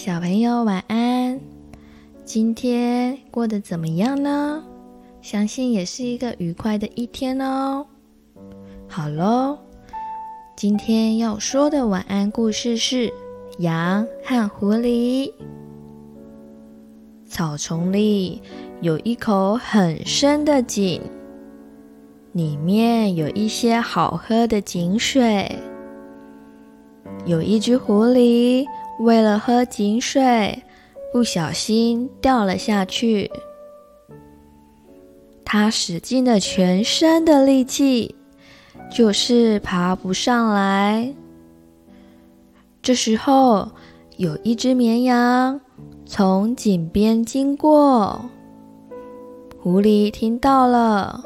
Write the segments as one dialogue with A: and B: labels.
A: 小朋友晚安。今天过得怎么样呢？相信也是一个愉快的一天哦。好喽，今天要说的晚安故事是《羊和狐狸》。草丛里有一口很深的井，里面有一些好喝的井水。有一只狐狸，为了喝井水，不小心掉了下去。它使尽了全身的力气，就是爬不上来。这时候，有一只绵羊从井边经过，狐狸听到了，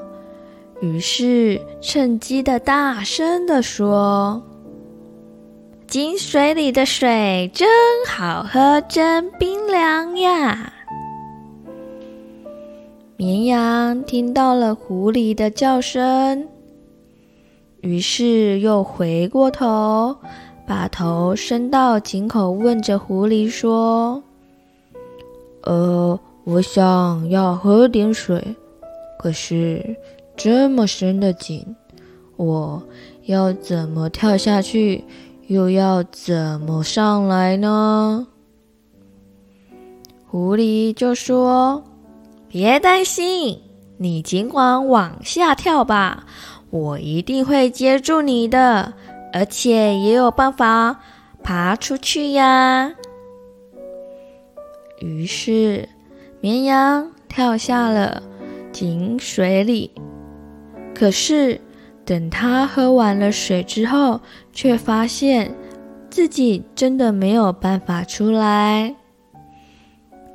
A: 于是趁机的大声地说。井水里的水真好喝，真冰凉呀！绵羊听到了狐狸的叫声，于是又回过头，把头伸到井口，问着狐狸说：“呃，我想要喝点水，可是这么深的井，我要怎么跳下去？”又要怎么上来呢？狐狸就说：“别担心，你尽管往下跳吧，我一定会接住你的，而且也有办法爬出去呀。”于是，绵羊跳下了井水里，可是，等他喝完了水之后，却发现自己真的没有办法出来。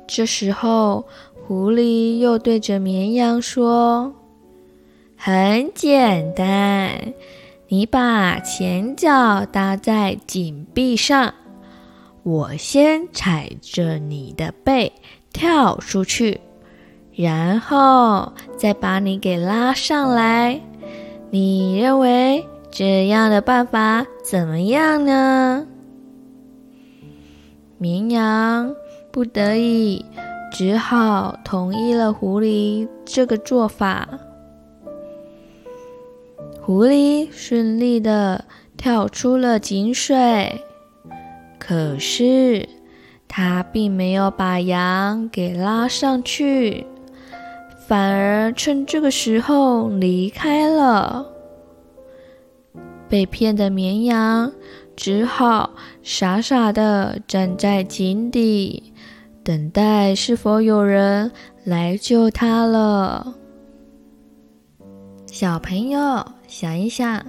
A: 这时候，狐狸又对着绵羊说：“很简单，你把前脚搭在井壁上，我先踩着你的背跳出去，然后再把你给拉上来。”你认为这样的办法怎么样呢？绵羊不得已，只好同意了狐狸这个做法。狐狸顺利的跳出了井水，可是它并没有把羊给拉上去。反而趁这个时候离开了，被骗的绵羊只好傻傻的站在井底，等待是否有人来救它了。小朋友想一想，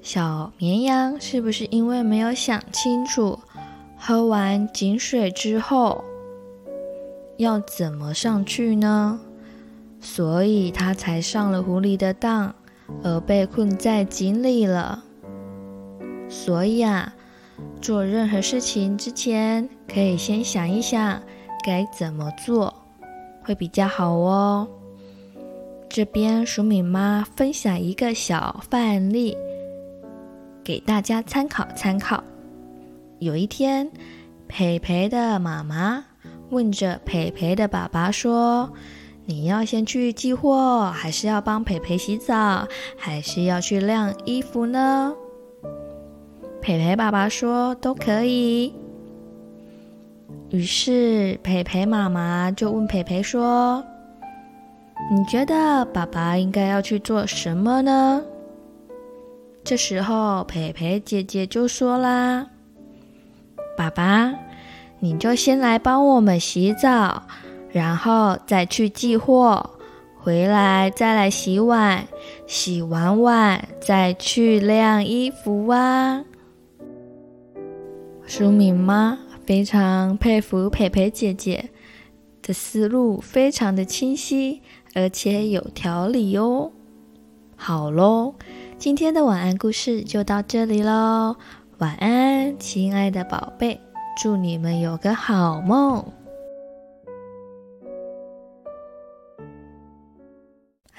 A: 小绵羊是不是因为没有想清楚，喝完井水之后要怎么上去呢？所以他才上了狐狸的当，而被困在井里了。所以啊，做任何事情之前，可以先想一想该怎么做，会比较好哦。这边鼠米妈分享一个小范例，给大家参考参考。有一天，培培的妈妈问着培培的爸爸说，你要先去寄货，还是要帮培培洗澡，还是要去晾衣服呢？培培爸爸说都可以。于是培培妈妈就问培培说：“你觉得爸爸应该要去做什么呢？”这时候培培姐姐就说啦：“爸爸，你就先来帮我们洗澡。”然后再去寄货，回来再来洗碗，洗完碗再去晾衣服啊。淑敏妈非常佩服培培姐姐的思路，非常的清晰，而且有条理哦。好喽，今天的晚安故事就到这里喽。晚安，亲爱的宝贝，祝你们有个好梦。